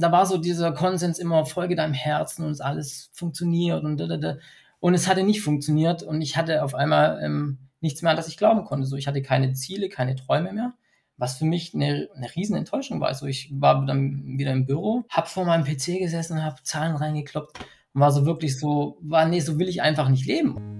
da war so dieser Konsens immer, folge deinem Herzen und es alles funktioniert und da, da, da. Und es hatte nicht funktioniert und ich hatte auf einmal ähm, nichts mehr, an das ich glauben konnte. So, ich hatte keine Ziele, keine Träume mehr, was für mich eine, eine riesen Enttäuschung war. Also ich war dann wieder im Büro, habe vor meinem PC gesessen, habe Zahlen reingekloppt und war so wirklich so, war nee, so will ich einfach nicht leben.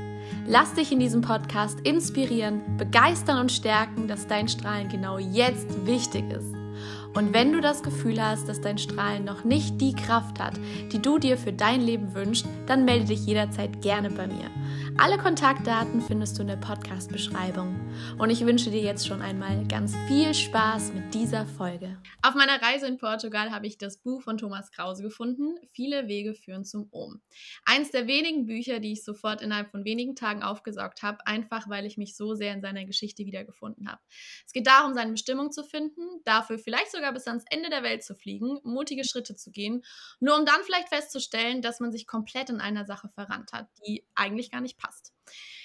Lass dich in diesem Podcast inspirieren, begeistern und stärken, dass dein Strahlen genau jetzt wichtig ist. Und wenn du das Gefühl hast, dass dein Strahlen noch nicht die Kraft hat, die du dir für dein Leben wünschst, dann melde dich jederzeit gerne bei mir. Alle Kontaktdaten findest du in der Podcast-Beschreibung. Und ich wünsche dir jetzt schon einmal ganz viel Spaß mit dieser Folge. Auf meiner Reise in Portugal habe ich das Buch von Thomas Krause gefunden, Viele Wege führen zum Ohm. Eins der wenigen Bücher, die ich sofort innerhalb von wenigen Tagen aufgesaugt habe, einfach weil ich mich so sehr in seiner Geschichte wiedergefunden habe. Es geht darum, seine Bestimmung zu finden, dafür vielleicht sogar bis ans Ende der Welt zu fliegen, mutige Schritte zu gehen, nur um dann vielleicht festzustellen, dass man sich komplett in einer Sache verrannt hat, die eigentlich gar nicht passt.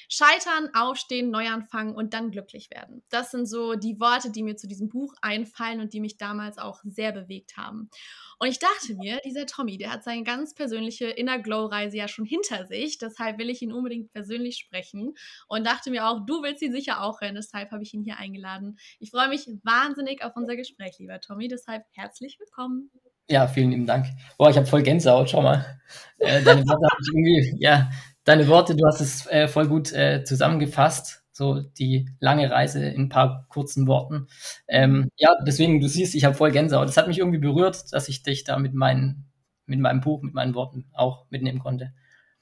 Scheitern, aufstehen, Neuanfangen und dann glücklich werden. Das sind so die Worte, die mir zu diesem Buch einfallen und die mich damals auch sehr bewegt haben. Und ich dachte mir, dieser Tommy, der hat seine ganz persönliche Inner Glow-Reise ja schon hinter sich. Deshalb will ich ihn unbedingt persönlich sprechen und dachte mir auch, du willst ihn sicher auch rennen. Deshalb habe ich ihn hier eingeladen. Ich freue mich wahnsinnig auf unser Gespräch, lieber Tommy. Deshalb herzlich willkommen. Ja, vielen lieben Dank. Boah, ich habe voll Gänsehaut, schau mal. Äh, deine Worte habe ich irgendwie, ja, deine Worte, du hast es äh, voll gut äh, zusammengefasst, so die lange Reise in ein paar kurzen Worten. Ähm, ja, deswegen, du siehst, ich habe voll Gänsehaut. Das hat mich irgendwie berührt, dass ich dich da mit, meinen, mit meinem Buch, mit meinen Worten auch mitnehmen konnte.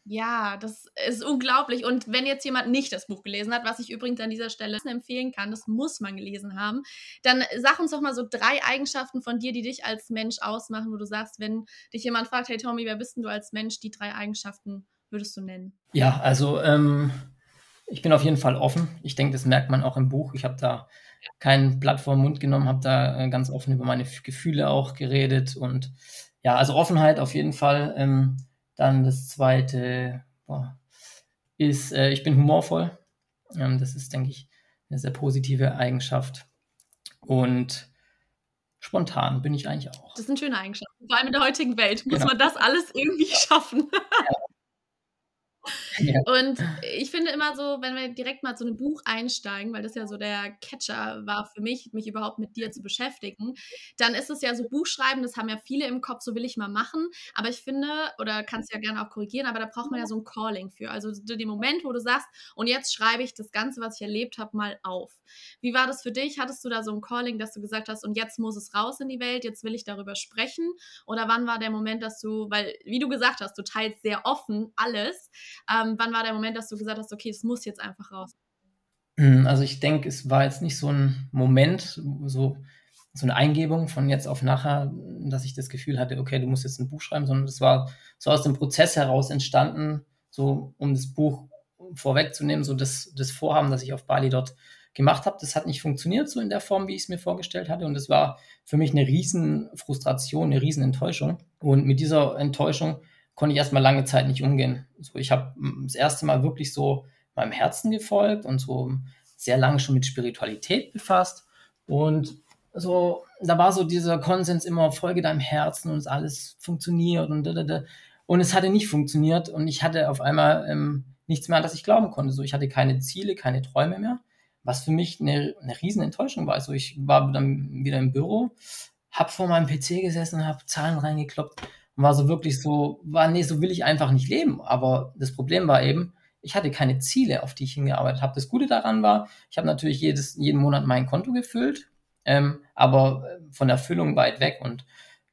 Ja, das ist unglaublich. Und wenn jetzt jemand nicht das Buch gelesen hat, was ich übrigens an dieser Stelle empfehlen kann, das muss man gelesen haben, dann sag uns doch mal so drei Eigenschaften von dir, die dich als Mensch ausmachen, wo du sagst, wenn dich jemand fragt, hey Tommy, wer bist denn du als Mensch, die drei Eigenschaften würdest du nennen? Ja, also ähm, ich bin auf jeden Fall offen. Ich denke, das merkt man auch im Buch. Ich habe da kein Blatt vor den Mund genommen, habe da äh, ganz offen über meine Gefühle auch geredet. Und ja, also Offenheit auf jeden Fall. Ähm, dann das zweite boah, ist, äh, ich bin humorvoll. Ähm, das ist, denke ich, eine sehr positive Eigenschaft. Und spontan bin ich eigentlich auch. Das sind schöne Eigenschaften. Vor allem in der heutigen Welt muss genau. man das alles irgendwie schaffen. Ja. Und ich finde immer so, wenn wir direkt mal zu einem Buch einsteigen, weil das ja so der Catcher war für mich, mich überhaupt mit dir zu beschäftigen, dann ist es ja so Buchschreiben, das haben ja viele im Kopf, so will ich mal machen. Aber ich finde, oder kannst ja gerne auch korrigieren, aber da braucht man ja so ein Calling für. Also den Moment, wo du sagst, und jetzt schreibe ich das Ganze, was ich erlebt habe, mal auf. Wie war das für dich? Hattest du da so ein Calling, dass du gesagt hast, und jetzt muss es raus in die Welt, jetzt will ich darüber sprechen? Oder wann war der Moment, dass du, weil, wie du gesagt hast, du teilst sehr offen alles. Ähm, wann war der Moment, dass du gesagt hast, okay, es muss jetzt einfach raus? Hm, also ich denke, es war jetzt nicht so ein Moment, so, so eine Eingebung von jetzt auf nachher, dass ich das Gefühl hatte, okay, du musst jetzt ein Buch schreiben, sondern es war so aus dem Prozess heraus entstanden, so um das Buch vorwegzunehmen, so das, das Vorhaben, das ich auf Bali dort gemacht habe, das hat nicht funktioniert so in der Form, wie ich es mir vorgestellt hatte. Und das war für mich eine riesen Frustration, eine riesen Enttäuschung. Und mit dieser Enttäuschung konnte ich erstmal lange Zeit nicht umgehen. So, ich habe das erste Mal wirklich so meinem Herzen gefolgt und so sehr lange schon mit Spiritualität befasst. Und so, da war so dieser Konsens immer, folge deinem Herzen und es alles funktioniert und da, da, da. Und es hatte nicht funktioniert und ich hatte auf einmal ähm, nichts mehr, an das ich glauben konnte. So, ich hatte keine Ziele, keine Träume mehr, was für mich eine, eine riesen Enttäuschung war. Also ich war dann wieder im Büro, habe vor meinem PC gesessen, habe Zahlen reingekloppt und war so wirklich so, war, nee, so will ich einfach nicht leben. Aber das Problem war eben, ich hatte keine Ziele, auf die ich hingearbeitet habe. Das Gute daran war, ich habe natürlich jedes, jeden Monat mein Konto gefüllt, ähm, aber äh, von der Füllung weit weg. Und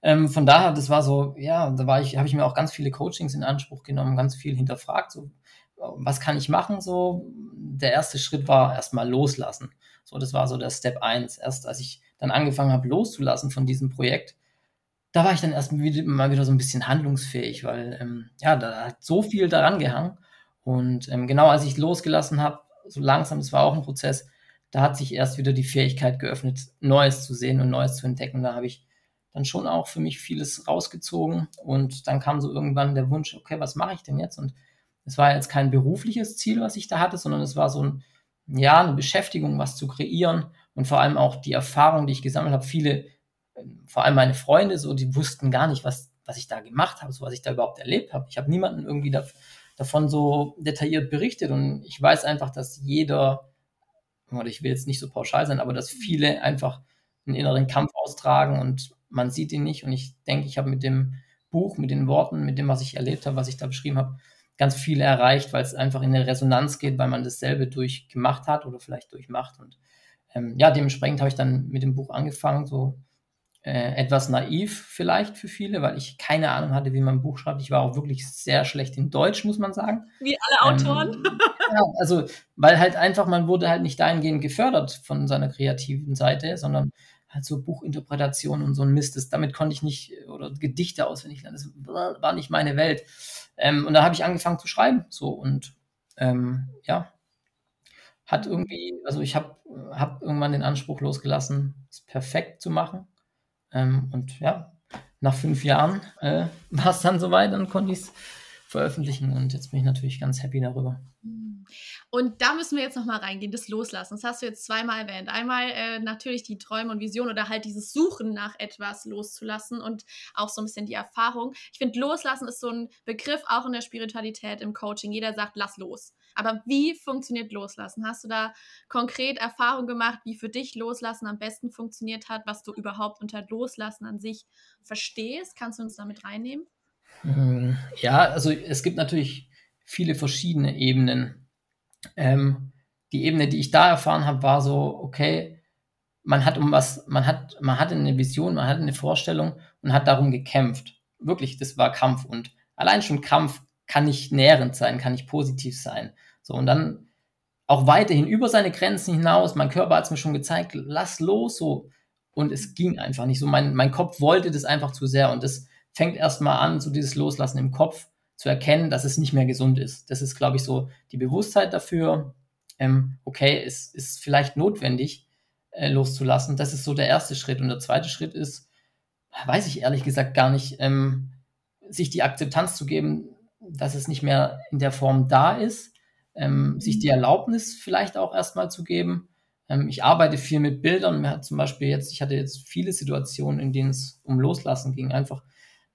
ähm, von daher, das war so, ja, da war ich, habe ich mir auch ganz viele Coachings in Anspruch genommen, ganz viel hinterfragt, so, was kann ich machen? So, der erste Schritt war erstmal loslassen. So, das war so der Step 1. Erst als ich dann angefangen habe, loszulassen von diesem Projekt, da war ich dann erst wieder, mal wieder so ein bisschen handlungsfähig, weil ähm, ja, da hat so viel daran gehangen. Und ähm, genau als ich losgelassen habe, so langsam, das war auch ein Prozess, da hat sich erst wieder die Fähigkeit geöffnet, Neues zu sehen und Neues zu entdecken. Da habe ich dann schon auch für mich vieles rausgezogen und dann kam so irgendwann der Wunsch, okay, was mache ich denn jetzt? Und es war jetzt kein berufliches Ziel, was ich da hatte, sondern es war so ein, ja, eine Beschäftigung, was zu kreieren und vor allem auch die Erfahrung, die ich gesammelt habe. Viele, vor allem meine Freunde, so, die wussten gar nicht, was, was ich da gemacht habe, so was ich da überhaupt erlebt habe. Ich habe niemanden irgendwie da, davon so detailliert berichtet und ich weiß einfach, dass jeder, oder ich will jetzt nicht so pauschal sein, aber dass viele einfach einen inneren Kampf austragen und man sieht ihn nicht. Und ich denke, ich habe mit dem Buch, mit den Worten, mit dem, was ich erlebt habe, was ich da beschrieben habe, ganz viel erreicht, weil es einfach in eine Resonanz geht, weil man dasselbe durchgemacht hat oder vielleicht durchmacht. Und ähm, ja, dementsprechend habe ich dann mit dem Buch angefangen, so äh, etwas naiv vielleicht für viele, weil ich keine Ahnung hatte, wie man ein Buch schreibt. Ich war auch wirklich sehr schlecht in Deutsch, muss man sagen. Wie alle Autoren. Ähm, ja, also, weil halt einfach, man wurde halt nicht dahingehend gefördert von seiner kreativen Seite, sondern halt so Buchinterpretation und so ein Mist. Das, damit konnte ich nicht, oder Gedichte auswendig lernen. Das war nicht meine Welt. Ähm, und da habe ich angefangen zu schreiben. So und ähm, ja, hat irgendwie, also ich habe hab irgendwann den Anspruch losgelassen, es perfekt zu machen. Ähm, und ja, nach fünf Jahren äh, war es dann soweit, dann konnte ich es veröffentlichen und jetzt bin ich natürlich ganz happy darüber. Und da müssen wir jetzt nochmal reingehen, das Loslassen. Das hast du jetzt zweimal erwähnt. Einmal äh, natürlich die Träume und Visionen oder halt dieses Suchen nach etwas loszulassen und auch so ein bisschen die Erfahrung. Ich finde, Loslassen ist so ein Begriff auch in der Spiritualität, im Coaching. Jeder sagt, lass los. Aber wie funktioniert Loslassen? Hast du da konkret Erfahrung gemacht, wie für dich Loslassen am besten funktioniert hat, was du überhaupt unter Loslassen an sich verstehst? Kannst du uns damit reinnehmen? Hm, ja, also es gibt natürlich viele verschiedene Ebenen. Ähm, die Ebene, die ich da erfahren habe, war so, okay, man hat um was, man hat, man hatte eine Vision, man hatte eine Vorstellung und hat darum gekämpft. Wirklich, das war Kampf und allein schon Kampf kann nicht nährend sein, kann nicht positiv sein. So, und dann auch weiterhin über seine Grenzen hinaus. Mein Körper hat es mir schon gezeigt, lass los, so. Und es ging einfach nicht so. Mein, mein Kopf wollte das einfach zu sehr. Und das fängt erstmal an, so dieses Loslassen im Kopf zu erkennen, dass es nicht mehr gesund ist. Das ist, glaube ich, so die Bewusstheit dafür, ähm, okay, es ist vielleicht notwendig, äh, loszulassen. Das ist so der erste Schritt. Und der zweite Schritt ist, weiß ich ehrlich gesagt gar nicht, ähm, sich die Akzeptanz zu geben, dass es nicht mehr in der Form da ist, ähm, sich die Erlaubnis vielleicht auch erstmal zu geben. Ähm, ich arbeite viel mit Bildern. Mir hat zum Beispiel jetzt, ich hatte jetzt viele Situationen, in denen es um Loslassen ging, einfach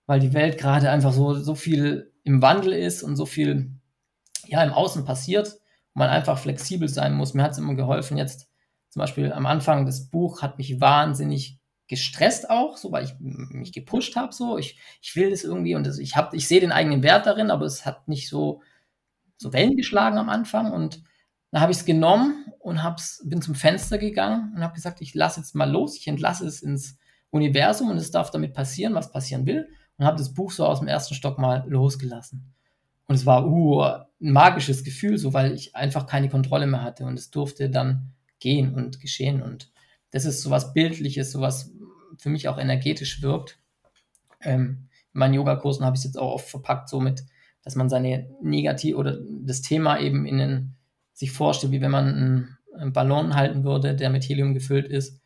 weil die Welt gerade einfach so, so viel im Wandel ist und so viel ja im Außen passiert man einfach flexibel sein muss. Mir hat es immer geholfen, jetzt zum Beispiel am Anfang das Buch hat mich wahnsinnig gestresst auch, so weil ich mich gepusht habe, so. Ich, ich will das irgendwie und das, ich habe, ich sehe den eigenen Wert darin, aber es hat nicht so so Wellen geschlagen am Anfang. Und dann habe ich es genommen und hab's, bin zum Fenster gegangen und habe gesagt, ich lasse jetzt mal los, ich entlasse es ins Universum und es darf damit passieren, was passieren will und habe das Buch so aus dem ersten Stock mal losgelassen. Und es war uh, ein magisches Gefühl, so weil ich einfach keine Kontrolle mehr hatte und es durfte dann gehen und geschehen und das ist so was Bildliches, so was für mich auch energetisch wirkt. Ähm, in meinen Yogakursen habe ich es jetzt auch oft verpackt, so mit, dass man seine Negativ- oder das Thema eben in den, sich vorstellt, wie wenn man einen, einen Ballon halten würde, der mit Helium gefüllt ist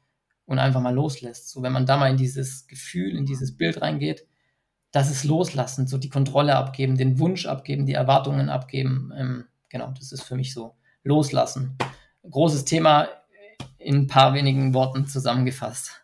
und einfach mal loslässt. So, wenn man da mal in dieses Gefühl, in dieses Bild reingeht, das ist loslassen, so die Kontrolle abgeben, den Wunsch abgeben, die Erwartungen abgeben. Ähm, genau, das ist für mich so loslassen. Großes Thema in ein paar wenigen Worten zusammengefasst.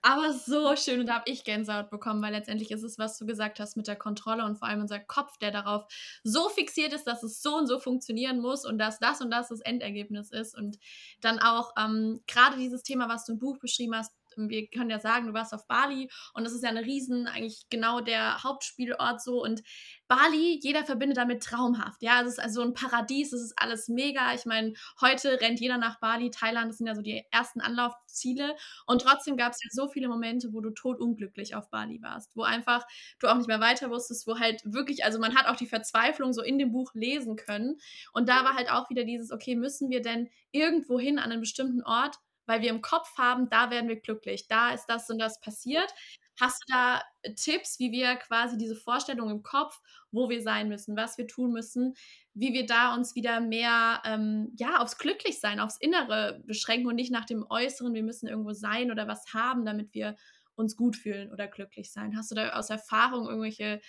Aber so schön und da habe ich Gänsehaut bekommen, weil letztendlich ist es, was du gesagt hast mit der Kontrolle und vor allem unser Kopf, der darauf so fixiert ist, dass es so und so funktionieren muss und dass das und das das Endergebnis ist. Und dann auch ähm, gerade dieses Thema, was du im Buch beschrieben hast, wir können ja sagen, du warst auf Bali und das ist ja eine riesen, eigentlich genau der Hauptspielort so und Bali, jeder verbindet damit traumhaft, ja, es ist also ein Paradies, es ist alles mega, ich meine, heute rennt jeder nach Bali, Thailand, das sind ja so die ersten Anlaufziele und trotzdem gab es ja so viele Momente, wo du totunglücklich auf Bali warst, wo einfach du auch nicht mehr weiter wusstest, wo halt wirklich, also man hat auch die Verzweiflung so in dem Buch lesen können und da war halt auch wieder dieses, okay, müssen wir denn irgendwo hin an einen bestimmten Ort, weil wir im Kopf haben, da werden wir glücklich, da ist das und das passiert. Hast du da Tipps, wie wir quasi diese Vorstellung im Kopf, wo wir sein müssen, was wir tun müssen, wie wir da uns wieder mehr ähm, ja, aufs Glücklichsein, aufs Innere beschränken und nicht nach dem Äußeren, wir müssen irgendwo sein oder was haben, damit wir uns gut fühlen oder glücklich sein. Hast du da aus Erfahrung irgendwelche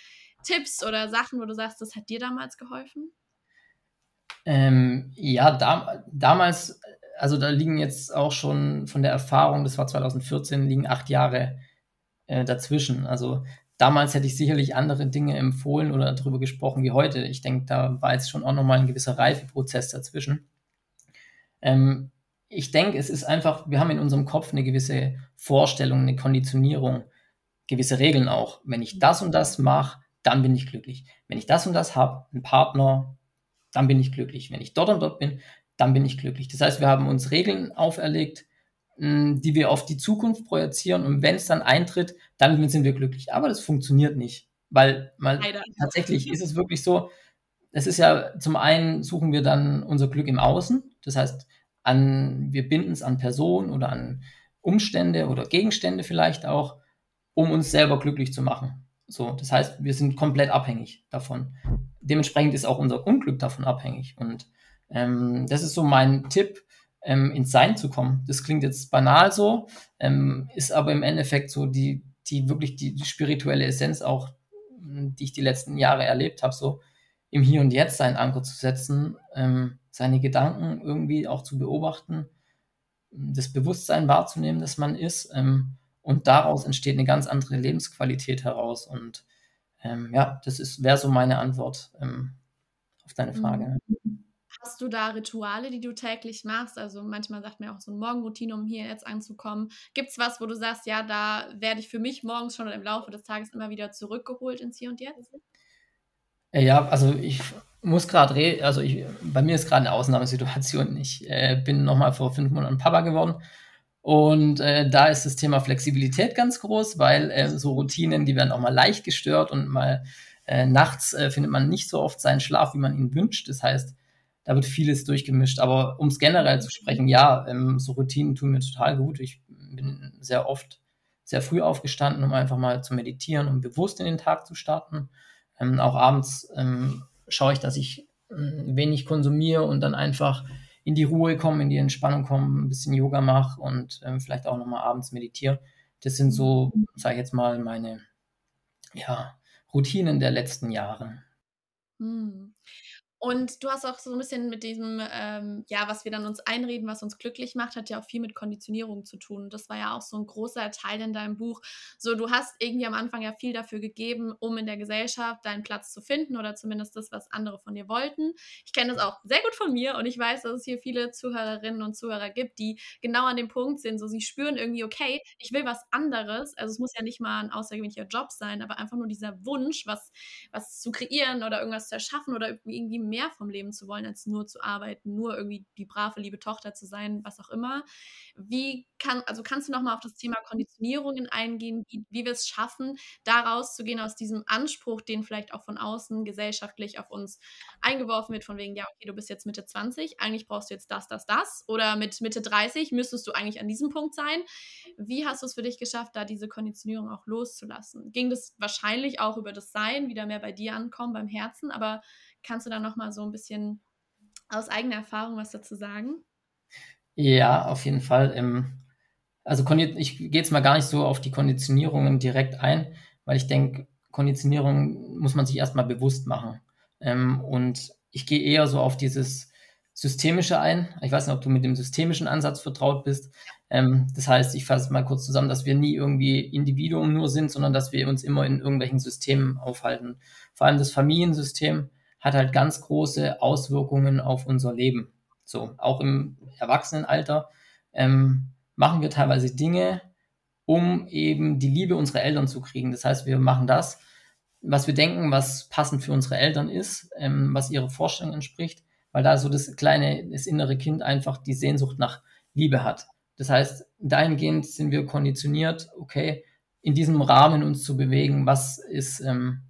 Tipps oder Sachen, wo du sagst, das hat dir damals geholfen? Ähm, ja, da, damals, also da liegen jetzt auch schon von der Erfahrung, das war 2014, liegen acht Jahre äh, dazwischen. Also damals hätte ich sicherlich andere Dinge empfohlen oder darüber gesprochen wie heute. Ich denke, da war jetzt schon auch nochmal ein gewisser Reifeprozess dazwischen. Ähm, ich denke, es ist einfach, wir haben in unserem Kopf eine gewisse Vorstellung, eine Konditionierung, gewisse Regeln auch. Wenn ich das und das mache, dann bin ich glücklich. Wenn ich das und das habe, einen Partner, dann bin ich glücklich. Wenn ich dort und dort bin, dann bin ich glücklich. Das heißt, wir haben uns Regeln auferlegt, die wir auf die Zukunft projizieren und wenn es dann eintritt, dann sind wir glücklich. Aber das funktioniert nicht, weil mal tatsächlich ist es wirklich so, es ist ja zum einen suchen wir dann unser Glück im Außen, das heißt, an, wir binden es an Personen oder an Umstände oder Gegenstände vielleicht auch, um uns selber glücklich zu machen. So, das heißt, wir sind komplett abhängig davon. Dementsprechend ist auch unser Unglück davon abhängig. Und ähm, das ist so mein Tipp, ähm, ins Sein zu kommen. Das klingt jetzt banal so, ähm, ist aber im Endeffekt so die, die wirklich die, die spirituelle Essenz auch, die ich die letzten Jahre erlebt habe, so im Hier und Jetzt seinen Anker zu setzen, ähm, seine Gedanken irgendwie auch zu beobachten, das Bewusstsein wahrzunehmen, dass man ist. Ähm, und daraus entsteht eine ganz andere Lebensqualität heraus. Und ähm, ja, das wäre so meine Antwort ähm, auf deine Frage. Mhm. Hast du da Rituale, die du täglich machst? Also manchmal sagt man auch so eine Morgenroutine, um hier jetzt anzukommen. Gibt es was, wo du sagst, ja, da werde ich für mich morgens schon im Laufe des Tages immer wieder zurückgeholt ins Hier und Jetzt? Äh, ja, also ich muss gerade also ich, bei mir ist gerade eine Ausnahmesituation. Ich äh, bin nochmal vor fünf Monaten Papa geworden. Und äh, da ist das Thema Flexibilität ganz groß, weil äh, so Routinen, die werden auch mal leicht gestört und mal äh, nachts äh, findet man nicht so oft seinen Schlaf, wie man ihn wünscht. Das heißt, da wird vieles durchgemischt. Aber um es generell zu sprechen, ja, ähm, so Routinen tun mir total gut. Ich bin sehr oft sehr früh aufgestanden, um einfach mal zu meditieren und um bewusst in den Tag zu starten. Ähm, auch abends ähm, schaue ich, dass ich äh, wenig konsumiere und dann einfach in die Ruhe komme, in die Entspannung komme, ein bisschen Yoga mache und ähm, vielleicht auch nochmal abends meditiere. Das sind so, sage ich jetzt mal, meine ja, Routinen der letzten Jahre. Hm. Und du hast auch so ein bisschen mit diesem, ähm, ja, was wir dann uns einreden, was uns glücklich macht, hat ja auch viel mit Konditionierung zu tun. Das war ja auch so ein großer Teil in deinem Buch. So, du hast irgendwie am Anfang ja viel dafür gegeben, um in der Gesellschaft deinen Platz zu finden oder zumindest das, was andere von dir wollten. Ich kenne das auch sehr gut von mir und ich weiß, dass es hier viele Zuhörerinnen und Zuhörer gibt, die genau an dem Punkt sind, so sie spüren irgendwie, okay, ich will was anderes. Also es muss ja nicht mal ein außergewöhnlicher Job sein, aber einfach nur dieser Wunsch, was, was zu kreieren oder irgendwas zu erschaffen oder irgendwie mehr vom Leben zu wollen, als nur zu arbeiten, nur irgendwie die brave, liebe Tochter zu sein, was auch immer. Wie kann, also kannst du nochmal auf das Thema Konditionierungen eingehen, wie, wie wir es schaffen, da rauszugehen aus diesem Anspruch, den vielleicht auch von außen gesellschaftlich auf uns eingeworfen wird, von wegen, ja, okay, du bist jetzt Mitte 20, eigentlich brauchst du jetzt das, das, das. Oder mit Mitte 30 müsstest du eigentlich an diesem Punkt sein. Wie hast du es für dich geschafft, da diese Konditionierung auch loszulassen? Ging das wahrscheinlich auch über das Sein, wieder mehr bei dir ankommen, beim Herzen, aber Kannst du da noch mal so ein bisschen aus eigener Erfahrung was dazu sagen? Ja, auf jeden Fall. Ähm, also ich gehe jetzt mal gar nicht so auf die Konditionierungen direkt ein, weil ich denke, Konditionierung muss man sich erstmal bewusst machen. Ähm, und ich gehe eher so auf dieses Systemische ein. Ich weiß nicht, ob du mit dem systemischen Ansatz vertraut bist. Ähm, das heißt, ich fasse mal kurz zusammen, dass wir nie irgendwie Individuum nur sind, sondern dass wir uns immer in irgendwelchen Systemen aufhalten. Vor allem das Familiensystem hat halt ganz große Auswirkungen auf unser Leben. So, auch im Erwachsenenalter ähm, machen wir teilweise Dinge, um eben die Liebe unserer Eltern zu kriegen. Das heißt, wir machen das, was wir denken, was passend für unsere Eltern ist, ähm, was ihre Vorstellung entspricht, weil da so das kleine, das innere Kind einfach die Sehnsucht nach Liebe hat. Das heißt, dahingehend sind wir konditioniert, okay, in diesem Rahmen uns zu bewegen, was ist ähm,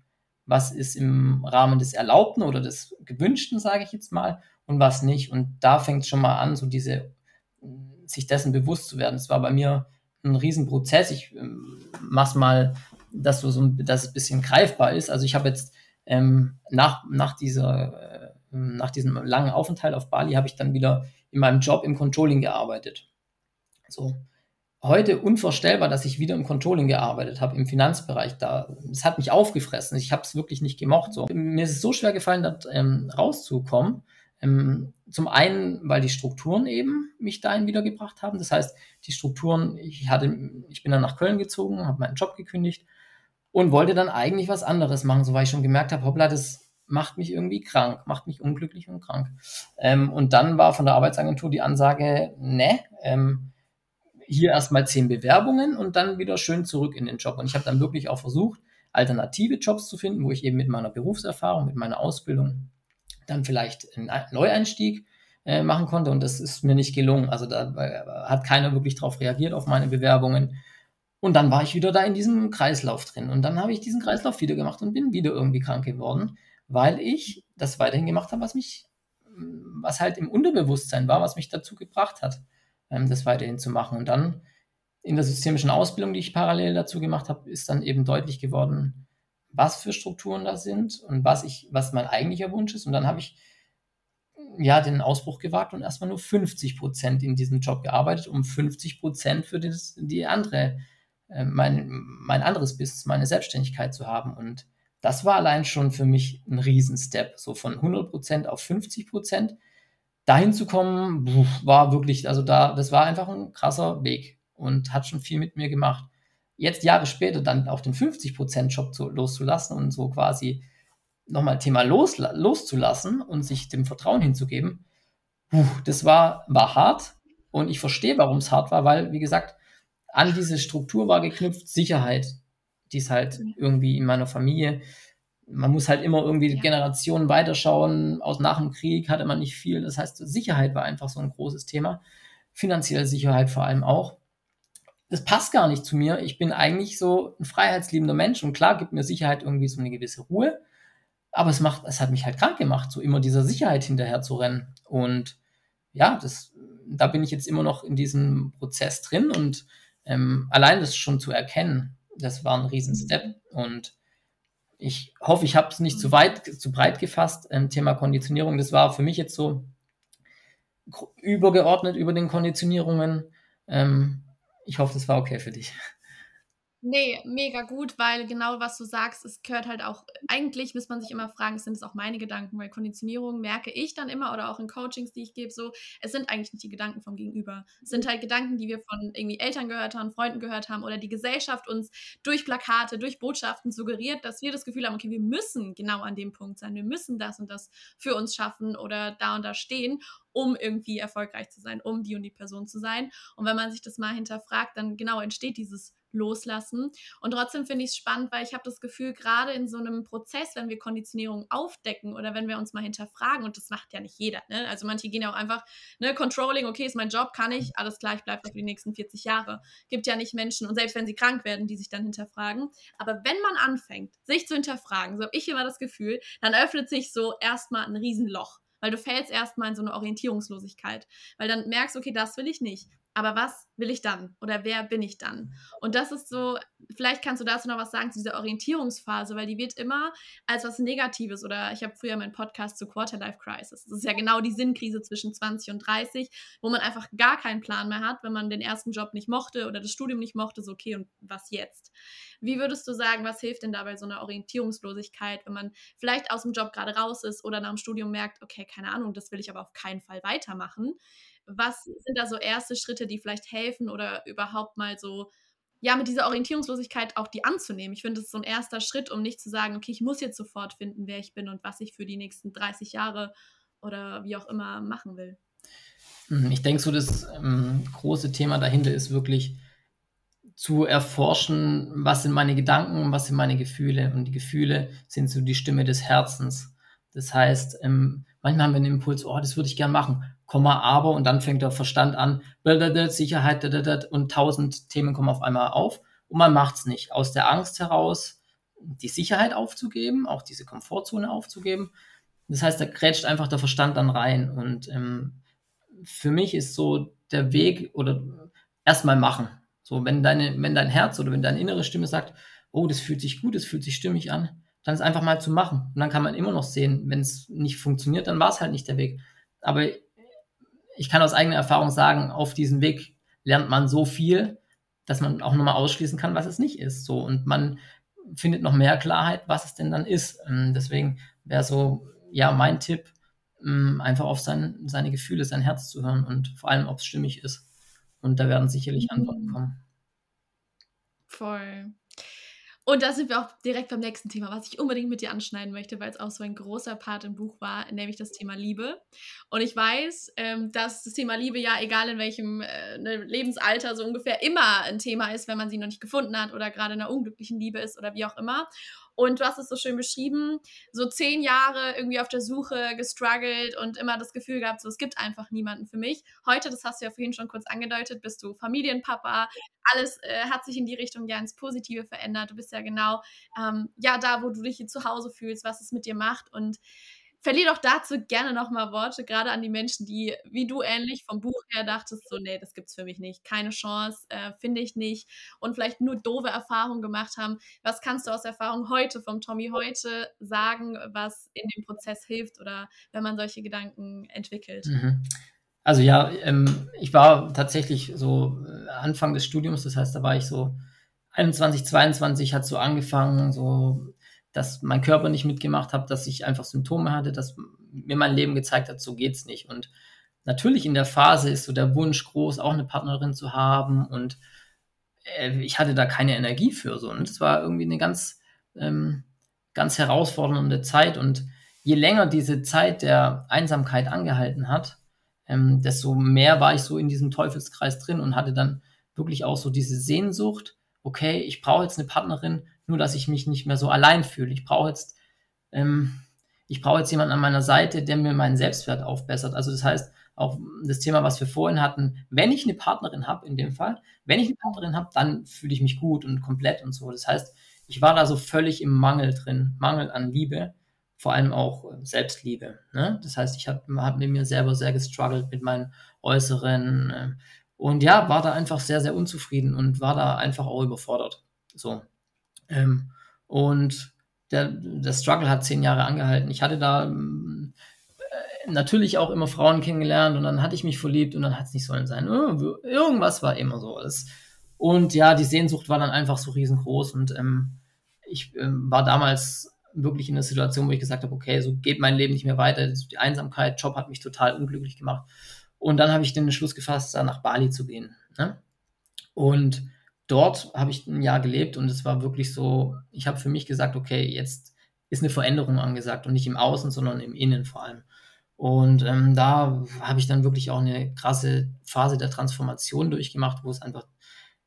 was ist im Rahmen des Erlaubten oder des Gewünschten, sage ich jetzt mal, und was nicht. Und da fängt es schon mal an, so diese, sich dessen bewusst zu werden. Es war bei mir ein Riesenprozess. Ich ähm, mach's mal, dass, so, dass es ein bisschen greifbar ist. Also ich habe jetzt ähm, nach, nach, dieser, äh, nach diesem langen Aufenthalt auf Bali habe ich dann wieder in meinem Job im Controlling gearbeitet. So. Heute unvorstellbar, dass ich wieder im Controlling gearbeitet habe, im Finanzbereich. Da, es hat mich aufgefressen. Ich habe es wirklich nicht gemocht. So. Mir ist es so schwer gefallen, da ähm, rauszukommen. Ähm, zum einen, weil die Strukturen eben mich dahin wiedergebracht haben. Das heißt, die Strukturen, ich hatte, ich bin dann nach Köln gezogen, habe meinen Job gekündigt und wollte dann eigentlich was anderes machen, so weil ich schon gemerkt habe, hoppla, das macht mich irgendwie krank, macht mich unglücklich und krank. Ähm, und dann war von der Arbeitsagentur die Ansage, ne, ähm, hier erstmal zehn Bewerbungen und dann wieder schön zurück in den Job. Und ich habe dann wirklich auch versucht, alternative Jobs zu finden, wo ich eben mit meiner Berufserfahrung, mit meiner Ausbildung dann vielleicht einen Neueinstieg äh, machen konnte. Und das ist mir nicht gelungen. Also da äh, hat keiner wirklich darauf reagiert auf meine Bewerbungen. Und dann war ich wieder da in diesem Kreislauf drin. Und dann habe ich diesen Kreislauf wieder gemacht und bin wieder irgendwie krank geworden, weil ich das weiterhin gemacht habe, was mich, was halt im Unterbewusstsein war, was mich dazu gebracht hat, das weiterhin zu machen. Und dann in der systemischen Ausbildung, die ich parallel dazu gemacht habe, ist dann eben deutlich geworden, was für Strukturen da sind und was ich, was mein eigentlicher Wunsch ist. Und dann habe ich ja den Ausbruch gewagt und erstmal nur 50 Prozent in diesem Job gearbeitet, um 50 Prozent für das, die andere, äh, mein, mein anderes Business, meine Selbstständigkeit zu haben. Und das war allein schon für mich ein Riesenstep. So von 100 Prozent auf 50 Prozent. Dahin zu kommen, war wirklich, also da, das war einfach ein krasser Weg und hat schon viel mit mir gemacht jetzt Jahre später dann auch den 50%-Job loszulassen und so quasi nochmal Thema los, loszulassen und sich dem Vertrauen hinzugeben, das war, war hart und ich verstehe, warum es hart war, weil, wie gesagt, an diese Struktur war geknüpft Sicherheit, die ist halt irgendwie in meiner Familie. Man muss halt immer irgendwie ja. Generationen weiterschauen. Aus nach dem Krieg hatte man nicht viel. Das heißt, Sicherheit war einfach so ein großes Thema. Finanzielle Sicherheit vor allem auch das passt gar nicht zu mir. Ich bin eigentlich so ein freiheitsliebender Mensch und klar gibt mir Sicherheit irgendwie so eine gewisse Ruhe, aber es macht, es hat mich halt krank gemacht, so immer dieser Sicherheit hinterher zu rennen. Und ja, das, da bin ich jetzt immer noch in diesem Prozess drin und ähm, allein das schon zu erkennen, das war ein Riesenstep und ich hoffe, ich habe es nicht zu weit, zu breit gefasst. Ähm, Thema Konditionierung, das war für mich jetzt so übergeordnet über den Konditionierungen. Ähm, ich hoffe, das war okay für dich. Nee, mega gut, weil genau was du sagst, es gehört halt auch, eigentlich muss man sich immer fragen, sind es auch meine Gedanken, weil Konditionierung merke ich dann immer oder auch in Coachings, die ich gebe, so, es sind eigentlich nicht die Gedanken vom Gegenüber. Es sind halt Gedanken, die wir von irgendwie Eltern gehört haben, Freunden gehört haben oder die Gesellschaft uns durch Plakate, durch Botschaften suggeriert, dass wir das Gefühl haben, okay, wir müssen genau an dem Punkt sein, wir müssen das und das für uns schaffen oder da und da stehen um irgendwie erfolgreich zu sein, um die und die Person zu sein. Und wenn man sich das mal hinterfragt, dann genau entsteht dieses Loslassen. Und trotzdem finde ich es spannend, weil ich habe das Gefühl, gerade in so einem Prozess, wenn wir Konditionierung aufdecken oder wenn wir uns mal hinterfragen, und das macht ja nicht jeder, ne? also manche gehen ja auch einfach, ne, Controlling, okay, ist mein Job, kann ich, alles klar, ich bleibe für die nächsten 40 Jahre. Gibt ja nicht Menschen, und selbst wenn sie krank werden, die sich dann hinterfragen. Aber wenn man anfängt, sich zu hinterfragen, so habe ich immer das Gefühl, dann öffnet sich so erstmal ein Riesenloch weil du fällst erstmal in so eine Orientierungslosigkeit, weil dann merkst, okay, das will ich nicht. Aber was will ich dann? Oder wer bin ich dann? Und das ist so, vielleicht kannst du dazu noch was sagen zu dieser Orientierungsphase, weil die wird immer als was Negatives oder ich habe früher meinen Podcast zu Quarterlife Crisis. Das ist ja genau die Sinnkrise zwischen 20 und 30, wo man einfach gar keinen Plan mehr hat, wenn man den ersten Job nicht mochte oder das Studium nicht mochte, so okay, und was jetzt? Wie würdest du sagen, was hilft denn dabei so einer Orientierungslosigkeit, wenn man vielleicht aus dem Job gerade raus ist oder nach dem Studium merkt, okay, keine Ahnung, das will ich aber auf keinen Fall weitermachen? Was sind da so erste Schritte, die vielleicht helfen oder überhaupt mal so, ja, mit dieser Orientierungslosigkeit auch die anzunehmen? Ich finde, das ist so ein erster Schritt, um nicht zu sagen, okay, ich muss jetzt sofort finden, wer ich bin und was ich für die nächsten 30 Jahre oder wie auch immer machen will. Hm, ich denke, so das ähm, große Thema dahinter ist wirklich zu erforschen, was sind meine Gedanken und was sind meine Gefühle. Und die Gefühle sind so die Stimme des Herzens. Das heißt, ähm, manchmal haben wir einen Impuls, oh, das würde ich gern machen. Komma, aber, und dann fängt der Verstand an, Sicherheit, und tausend Themen kommen auf einmal auf und man macht es nicht. Aus der Angst heraus, die Sicherheit aufzugeben, auch diese Komfortzone aufzugeben. Das heißt, da grätscht einfach der Verstand dann rein. Und ähm, für mich ist so der Weg oder erstmal machen. So, wenn deine, wenn dein Herz oder wenn deine innere Stimme sagt, oh, das fühlt sich gut, das fühlt sich stimmig an, dann ist einfach mal zu machen. Und dann kann man immer noch sehen, wenn es nicht funktioniert, dann war es halt nicht der Weg. Aber ich kann aus eigener Erfahrung sagen, auf diesem Weg lernt man so viel, dass man auch nochmal ausschließen kann, was es nicht ist. So und man findet noch mehr Klarheit, was es denn dann ist. Ähm, deswegen wäre so, ja, mein Tipp, ähm, einfach auf sein, seine Gefühle, sein Herz zu hören und vor allem, ob es stimmig ist. Und da werden sicherlich mhm. Antworten kommen. Voll. Und da sind wir auch direkt beim nächsten Thema, was ich unbedingt mit dir anschneiden möchte, weil es auch so ein großer Part im Buch war, nämlich das Thema Liebe. Und ich weiß, ähm, dass das Thema Liebe ja, egal in welchem äh, ne, Lebensalter, so ungefähr immer ein Thema ist, wenn man sie noch nicht gefunden hat oder gerade in einer unglücklichen Liebe ist oder wie auch immer. Und du hast es so schön beschrieben, so zehn Jahre irgendwie auf der Suche gestruggelt und immer das Gefühl gehabt, so es gibt einfach niemanden für mich. Heute, das hast du ja vorhin schon kurz angedeutet, bist du Familienpapa. Alles äh, hat sich in die Richtung ja ins Positive verändert. Du bist ja genau ähm, ja da, wo du dich zu Hause fühlst, was es mit dir macht und verliere doch dazu gerne nochmal Worte, gerade an die Menschen, die wie du ähnlich vom Buch her dachtest, so, nee, das gibt's für mich nicht, keine Chance, äh, finde ich nicht und vielleicht nur doofe Erfahrungen gemacht haben. Was kannst du aus Erfahrung heute, vom Tommy heute sagen, was in dem Prozess hilft oder wenn man solche Gedanken entwickelt? Mhm. Also ja, ähm, ich war tatsächlich so äh, Anfang des Studiums, das heißt, da war ich so 21, 22, hat so angefangen, so dass mein Körper nicht mitgemacht hat, dass ich einfach Symptome hatte, dass mir mein Leben gezeigt hat, so geht's nicht. Und natürlich in der Phase ist so der Wunsch groß, auch eine Partnerin zu haben und äh, ich hatte da keine Energie für so. Und es war irgendwie eine ganz, ähm, ganz herausfordernde Zeit. Und je länger diese Zeit der Einsamkeit angehalten hat, ähm, desto mehr war ich so in diesem Teufelskreis drin und hatte dann wirklich auch so diese Sehnsucht, okay, ich brauche jetzt eine Partnerin, nur dass ich mich nicht mehr so allein fühle. Ich brauche jetzt, ähm, ich brauche jetzt jemanden an meiner Seite, der mir meinen Selbstwert aufbessert. Also das heißt, auch das Thema, was wir vorhin hatten, wenn ich eine Partnerin habe, in dem Fall, wenn ich eine Partnerin habe, dann fühle ich mich gut und komplett und so. Das heißt, ich war da so völlig im Mangel drin, Mangel an Liebe, vor allem auch Selbstliebe. Ne? Das heißt, ich habe hab mit mir selber sehr gestruggelt mit meinen äußeren äh, und ja, war da einfach sehr, sehr unzufrieden und war da einfach auch überfordert. So. Ähm, und der, der Struggle hat zehn Jahre angehalten. Ich hatte da äh, natürlich auch immer Frauen kennengelernt und dann hatte ich mich verliebt und dann hat es nicht sollen sein. Irgendwas war immer so. Und ja, die Sehnsucht war dann einfach so riesengroß und ähm, ich ähm, war damals wirklich in der Situation, wo ich gesagt habe, okay, so geht mein Leben nicht mehr weiter. Die Einsamkeit, Job hat mich total unglücklich gemacht. Und dann habe ich den Entschluss gefasst, da nach Bali zu gehen. Ne? Und dort habe ich ein Jahr gelebt und es war wirklich so, ich habe für mich gesagt, okay, jetzt ist eine Veränderung angesagt und nicht im Außen, sondern im Innen vor allem. Und ähm, da habe ich dann wirklich auch eine krasse Phase der Transformation durchgemacht, wo es einfach,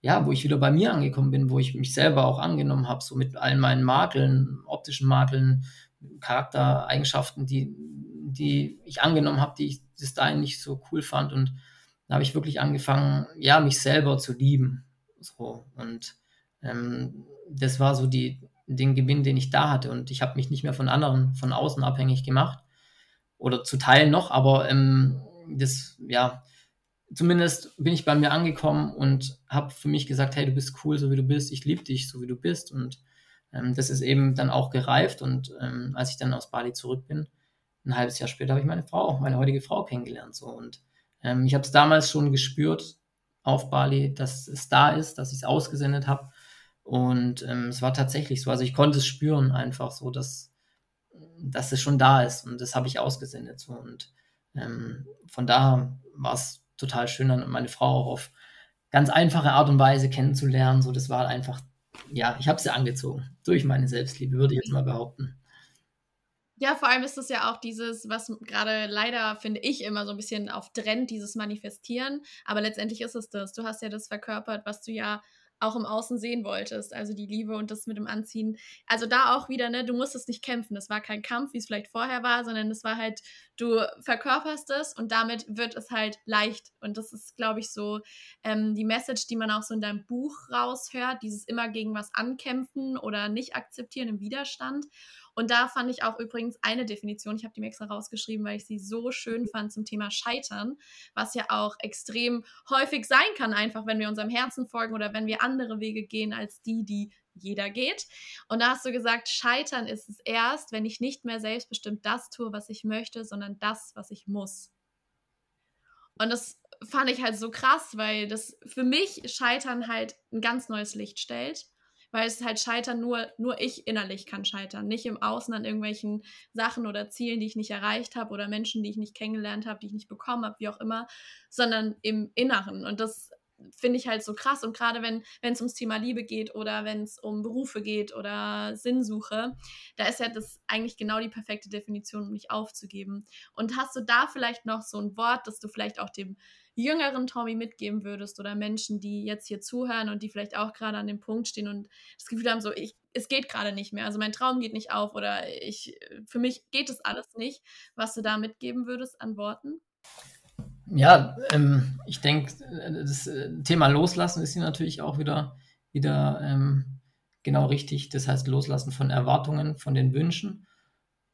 ja, wo ich wieder bei mir angekommen bin, wo ich mich selber auch angenommen habe, so mit all meinen Makeln, optischen Makeln, Charaktereigenschaften, die, die ich angenommen habe, die ich bis dahin nicht so cool fand. Und da habe ich wirklich angefangen, ja, mich selber zu lieben. So. Und ähm, das war so die, den Gewinn, den ich da hatte. Und ich habe mich nicht mehr von anderen, von außen abhängig gemacht. Oder zu Teilen noch, aber ähm, das, ja, zumindest bin ich bei mir angekommen und habe für mich gesagt, hey, du bist cool, so wie du bist, ich liebe dich, so wie du bist. Und ähm, das ist eben dann auch gereift. Und ähm, als ich dann aus Bali zurück bin, ein halbes Jahr später habe ich meine Frau, meine heutige Frau kennengelernt. So. Und ähm, ich habe es damals schon gespürt, auf Bali, dass es da ist, dass ich es ausgesendet habe. Und ähm, es war tatsächlich so. Also ich konnte es spüren einfach so, dass, dass es schon da ist. Und das habe ich ausgesendet. So. Und ähm, von da war es total schön, dann meine Frau auch auf ganz einfache Art und Weise kennenzulernen. So, das war einfach, ja, ich habe sie angezogen. Durch meine Selbstliebe, würde ich jetzt mal behaupten. Ja, vor allem ist es ja auch dieses, was gerade leider, finde ich, immer so ein bisschen auf Trend, dieses Manifestieren. Aber letztendlich ist es das. Du hast ja das verkörpert, was du ja auch im Außen sehen wolltest. Also die Liebe und das mit dem Anziehen. Also da auch wieder, ne, du musstest nicht kämpfen. Das war kein Kampf, wie es vielleicht vorher war, sondern es war halt, du verkörperst es und damit wird es halt leicht. Und das ist, glaube ich, so ähm, die Message, die man auch so in deinem Buch raushört, dieses immer gegen was ankämpfen oder nicht akzeptieren im Widerstand. Und da fand ich auch übrigens eine Definition, ich habe die mir extra rausgeschrieben, weil ich sie so schön fand zum Thema Scheitern, was ja auch extrem häufig sein kann, einfach wenn wir unserem Herzen folgen oder wenn wir andere Wege gehen als die, die jeder geht. Und da hast du gesagt, Scheitern ist es erst, wenn ich nicht mehr selbstbestimmt das tue, was ich möchte, sondern das, was ich muss. Und das fand ich halt so krass, weil das für mich Scheitern halt ein ganz neues Licht stellt. Weil es halt Scheitern nur, nur ich innerlich kann scheitern. Nicht im Außen an irgendwelchen Sachen oder Zielen, die ich nicht erreicht habe oder Menschen, die ich nicht kennengelernt habe, die ich nicht bekommen habe, wie auch immer, sondern im Inneren. Und das finde ich halt so krass. Und gerade wenn es ums Thema Liebe geht oder wenn es um Berufe geht oder Sinnsuche, da ist ja das eigentlich genau die perfekte Definition, um mich aufzugeben. Und hast du da vielleicht noch so ein Wort, das du vielleicht auch dem jüngeren Tommy mitgeben würdest oder Menschen, die jetzt hier zuhören und die vielleicht auch gerade an dem Punkt stehen und das Gefühl haben, so, ich, es geht gerade nicht mehr, also mein Traum geht nicht auf oder ich, für mich geht es alles nicht, was du da mitgeben würdest an Worten? Ja, ähm, ich denke, das äh, Thema Loslassen ist hier natürlich auch wieder, wieder ähm, genau richtig. Das heißt, Loslassen von Erwartungen, von den Wünschen,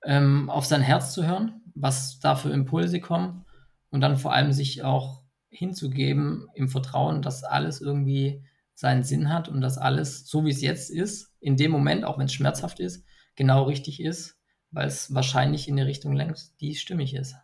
ähm, auf sein Herz zu hören, was da für Impulse kommen und dann vor allem sich auch hinzugeben im Vertrauen, dass alles irgendwie seinen Sinn hat und dass alles, so wie es jetzt ist, in dem Moment, auch wenn es schmerzhaft ist, genau richtig ist, weil es wahrscheinlich in die Richtung lenkt, die stimmig ist.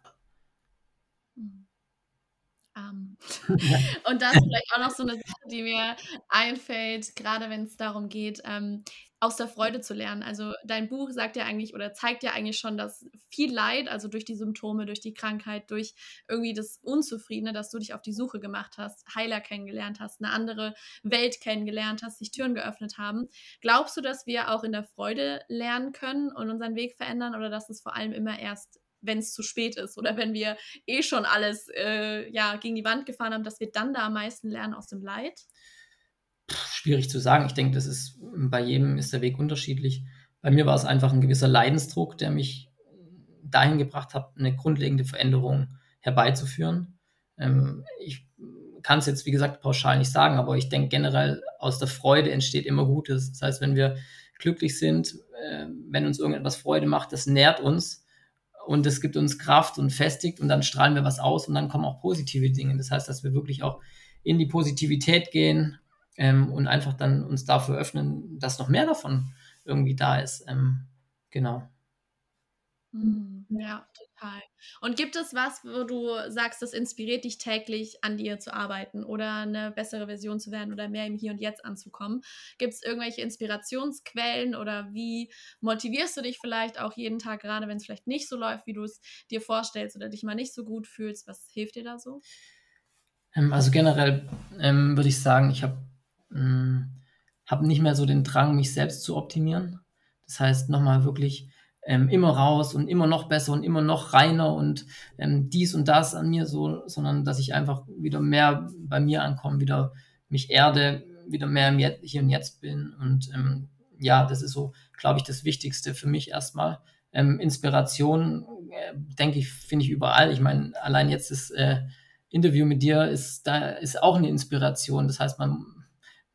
Um. Und das ist vielleicht auch noch so eine Sache, die mir einfällt, gerade wenn es darum geht, ähm, aus der Freude zu lernen. Also dein Buch sagt ja eigentlich oder zeigt ja eigentlich schon, dass viel Leid, also durch die Symptome, durch die Krankheit, durch irgendwie das Unzufriedene, dass du dich auf die Suche gemacht hast, Heiler kennengelernt hast, eine andere Welt kennengelernt hast, sich Türen geöffnet haben. Glaubst du, dass wir auch in der Freude lernen können und unseren Weg verändern oder dass es vor allem immer erst wenn es zu spät ist oder wenn wir eh schon alles äh, ja, gegen die Wand gefahren haben, dass wir dann da am meisten lernen aus dem Leid? Schwierig zu sagen. Ich denke, das ist bei jedem ist der Weg unterschiedlich. Bei mir war es einfach ein gewisser Leidensdruck, der mich dahin gebracht hat, eine grundlegende Veränderung herbeizuführen. Ähm, ich kann es jetzt, wie gesagt, pauschal nicht sagen, aber ich denke generell, aus der Freude entsteht immer Gutes. Das heißt, wenn wir glücklich sind, äh, wenn uns irgendetwas Freude macht, das nährt uns und es gibt uns Kraft und festigt und dann strahlen wir was aus und dann kommen auch positive Dinge. Das heißt, dass wir wirklich auch in die Positivität gehen ähm, und einfach dann uns dafür öffnen, dass noch mehr davon irgendwie da ist. Ähm, genau. Mhm. Ja, total. Und gibt es was, wo du sagst, das inspiriert dich täglich, an dir zu arbeiten oder eine bessere Version zu werden oder mehr im Hier und Jetzt anzukommen? Gibt es irgendwelche Inspirationsquellen oder wie motivierst du dich vielleicht auch jeden Tag, gerade wenn es vielleicht nicht so läuft, wie du es dir vorstellst oder dich mal nicht so gut fühlst? Was hilft dir da so? Ähm, also generell ähm, würde ich sagen, ich habe hm, hab nicht mehr so den Drang, mich selbst zu optimieren. Das heißt, nochmal wirklich ähm, immer raus und immer noch besser und immer noch reiner und ähm, dies und das an mir so, sondern dass ich einfach wieder mehr bei mir ankomme, wieder mich erde, wieder mehr im Jetzt, hier und jetzt bin. Und ähm, ja, das ist so, glaube ich, das Wichtigste für mich erstmal. Ähm, Inspiration, äh, denke ich, finde ich überall. Ich meine, allein jetzt das äh, Interview mit dir ist da ist auch eine Inspiration. Das heißt, man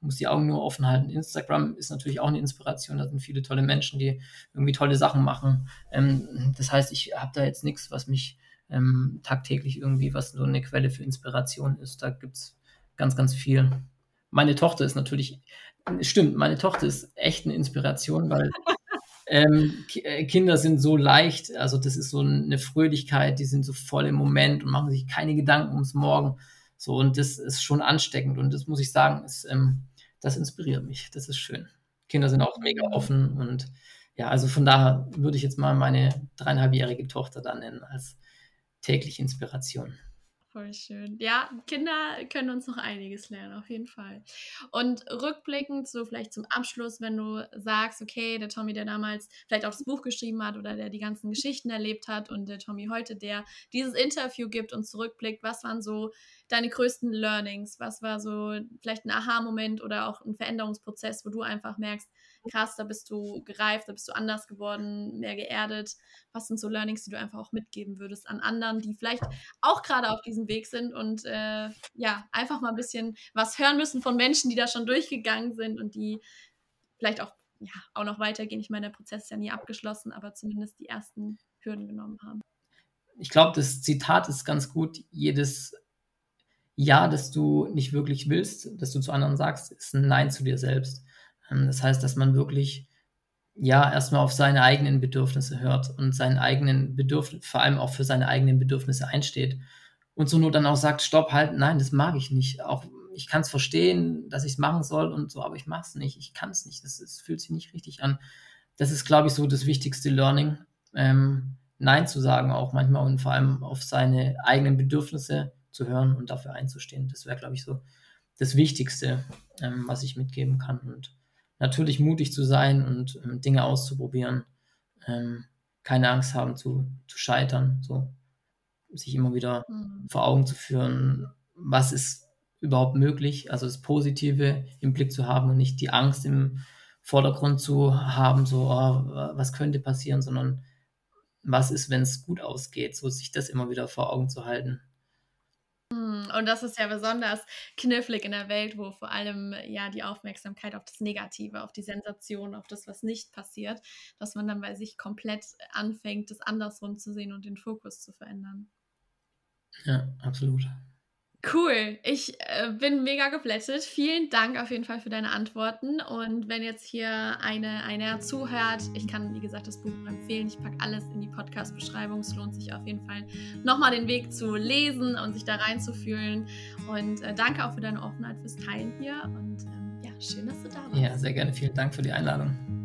muss die Augen nur offen halten. Instagram ist natürlich auch eine Inspiration. Da sind viele tolle Menschen, die irgendwie tolle Sachen machen. Ähm, das heißt, ich habe da jetzt nichts, was mich ähm, tagtäglich irgendwie, was so eine Quelle für Inspiration ist. Da gibt es ganz, ganz viel. Meine Tochter ist natürlich, stimmt, meine Tochter ist echt eine Inspiration, weil ähm, äh, Kinder sind so leicht, also das ist so eine Fröhlichkeit, die sind so voll im Moment und machen sich keine Gedanken ums Morgen. So, und das ist schon ansteckend. Und das muss ich sagen, ist, ähm, das inspiriert mich. Das ist schön. Kinder sind auch mega offen und ja, also von daher würde ich jetzt mal meine dreieinhalbjährige Tochter dann nennen als tägliche Inspiration. Voll schön. Ja, Kinder können uns noch einiges lernen, auf jeden Fall. Und rückblickend, so vielleicht zum Abschluss, wenn du sagst, okay, der Tommy, der damals vielleicht auch das Buch geschrieben hat oder der die ganzen Geschichten erlebt hat und der Tommy heute, der dieses Interview gibt und zurückblickt, was waren so deine größten Learnings? Was war so vielleicht ein Aha-Moment oder auch ein Veränderungsprozess, wo du einfach merkst, krass, da bist du gereift, da bist du anders geworden, mehr geerdet. Was sind so Learnings, die du einfach auch mitgeben würdest an anderen, die vielleicht auch gerade auf diesem Weg sind und äh, ja, einfach mal ein bisschen was hören müssen von Menschen, die da schon durchgegangen sind und die vielleicht auch ja, auch noch weitergehen. Ich meine, der Prozess ist ja nie abgeschlossen, aber zumindest die ersten Hürden genommen haben. Ich glaube, das Zitat ist ganz gut. Jedes Ja, das du nicht wirklich willst, das du zu anderen sagst, ist ein Nein zu dir selbst. Ähm, das heißt, dass man wirklich ja erstmal auf seine eigenen Bedürfnisse hört und seinen eigenen Bedürfnissen, vor allem auch für seine eigenen Bedürfnisse einsteht. Und so nur dann auch sagt, stopp, halt, nein, das mag ich nicht. Auch ich kann es verstehen, dass ich es machen soll und so, aber ich mache es nicht. Ich kann es nicht. Das, fühlt sich nicht richtig an. Das ist, glaube ich, so das wichtigste Learning. Ähm, Nein zu sagen auch manchmal und vor allem auf seine eigenen Bedürfnisse zu hören und dafür einzustehen. Das wäre, glaube ich, so das Wichtigste, ähm, was ich mitgeben kann. Und natürlich mutig zu sein und ähm, Dinge auszuprobieren. Ähm, keine Angst haben zu, zu scheitern. So sich immer wieder mhm. vor Augen zu führen, was ist überhaupt möglich, also das Positive im Blick zu haben und nicht die Angst im Vordergrund zu haben, so, oh, was könnte passieren, sondern was ist, wenn es gut ausgeht, so sich das immer wieder vor Augen zu halten. Und das ist ja besonders knifflig in der Welt, wo vor allem ja die Aufmerksamkeit auf das Negative, auf die Sensation, auf das, was nicht passiert, dass man dann bei sich komplett anfängt, das andersrum zu sehen und den Fokus zu verändern. Ja, absolut. Cool, ich äh, bin mega geplättet. Vielen Dank auf jeden Fall für deine Antworten. Und wenn jetzt hier eine, einer zuhört, ich kann, wie gesagt, das Buch empfehlen. Ich packe alles in die Podcast-Beschreibung. Es lohnt sich auf jeden Fall, nochmal den Weg zu lesen und sich da reinzufühlen. Und äh, danke auch für deine Offenheit fürs Teilen hier. Und ähm, ja, schön, dass du da warst. Ja, sehr gerne. Vielen Dank für die Einladung.